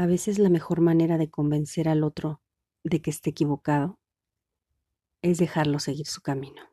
A veces la mejor manera de convencer al otro de que esté equivocado es dejarlo seguir su camino.